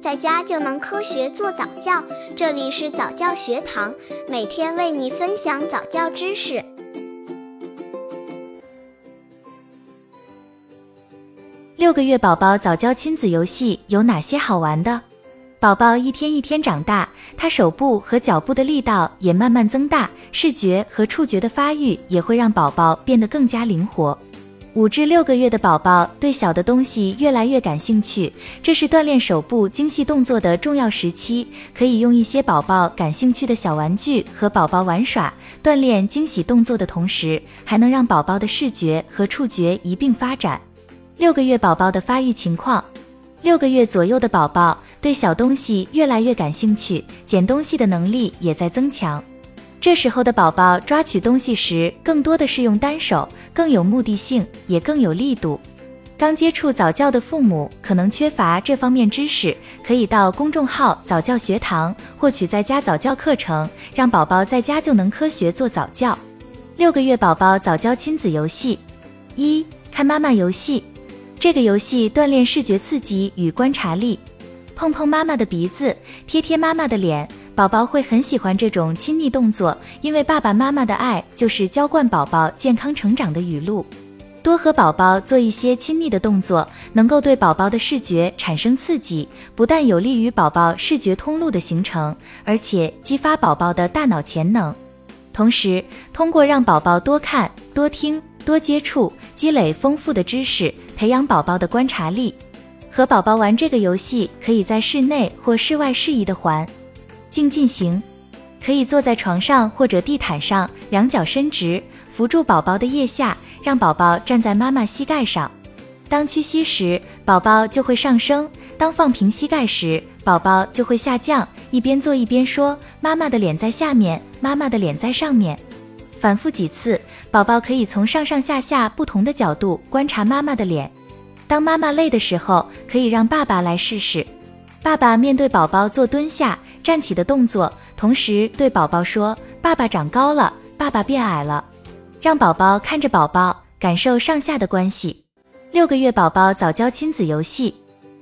在家就能科学做早教。这里是早教学堂，每天为你分享早教知识。六个月宝宝早教亲子游戏有哪些好玩的？宝宝一天一天长大，他手部和脚部的力道也慢慢增大，视觉和触觉的发育也会让宝宝变得更加灵活。五至六个月的宝宝对小的东西越来越感兴趣，这是锻炼手部精细动作的重要时期。可以用一些宝宝感兴趣的小玩具和宝宝玩耍，锻炼精细动作的同时，还能让宝宝的视觉和触觉一并发展。六个月宝宝的发育情况，六个月左右的宝宝对小东西越来越感兴趣，捡东西的能力也在增强。这时候的宝宝抓取东西时，更多的是用单手，更有目的性，也更有力度。刚接触早教的父母可能缺乏这方面知识，可以到公众号早教学堂获取在家早教课程，让宝宝在家就能科学做早教。六个月宝宝早教亲子游戏：一、看妈妈游戏。这个游戏锻炼视觉刺激与观察力，碰碰妈妈的鼻子，贴贴妈妈的脸。宝宝会很喜欢这种亲昵动作，因为爸爸妈妈的爱就是浇灌宝宝健康成长的雨露。多和宝宝做一些亲昵的动作，能够对宝宝的视觉产生刺激，不但有利于宝宝视觉通路的形成，而且激发宝宝的大脑潜能。同时，通过让宝宝多看、多听、多接触，积累丰富的知识，培养宝宝的观察力。和宝宝玩这个游戏，可以在室内或室外适宜的环。静进行，可以坐在床上或者地毯上，两脚伸直，扶住宝宝的腋下，让宝宝站在妈妈膝盖上。当屈膝时，宝宝就会上升；当放平膝盖时，宝宝就会下降。一边做一边说：“妈妈的脸在下面，妈妈的脸在上面。”反复几次，宝宝可以从上上下下不同的角度观察妈妈的脸。当妈妈累的时候，可以让爸爸来试试。爸爸面对宝宝做蹲下。站起的动作，同时对宝宝说：“爸爸长高了，爸爸变矮了。”让宝宝看着宝宝，感受上下的关系。六个月宝宝早教亲子游戏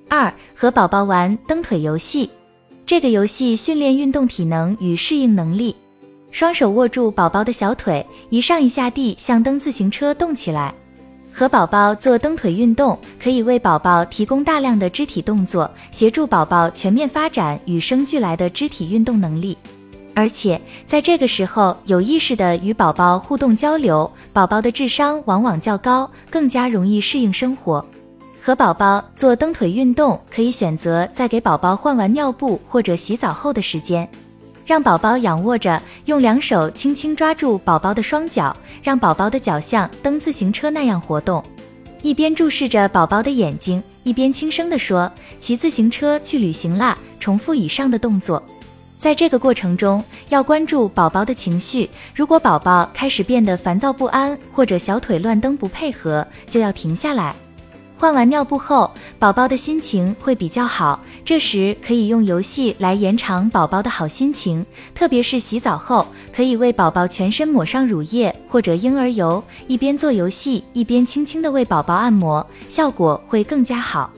二，和宝宝玩蹬腿游戏。这个游戏训练运动体能与适应能力。双手握住宝宝的小腿，一上一下地像蹬自行车动起来。和宝宝做蹬腿运动，可以为宝宝提供大量的肢体动作，协助宝宝全面发展与生俱来的肢体运动能力。而且在这个时候，有意识的与宝宝互动交流，宝宝的智商往往较高，更加容易适应生活。和宝宝做蹬腿运动，可以选择在给宝宝换完尿布或者洗澡后的时间。让宝宝仰卧着，用两手轻轻抓住宝宝的双脚，让宝宝的脚像蹬自行车那样活动。一边注视着宝宝的眼睛，一边轻声地说：“骑自行车去旅行啦！”重复以上的动作。在这个过程中，要关注宝宝的情绪。如果宝宝开始变得烦躁不安，或者小腿乱蹬不配合，就要停下来。换完尿布后，宝宝的心情会比较好，这时可以用游戏来延长宝宝的好心情。特别是洗澡后，可以为宝宝全身抹上乳液或者婴儿油，一边做游戏一边轻轻的为宝宝按摩，效果会更加好。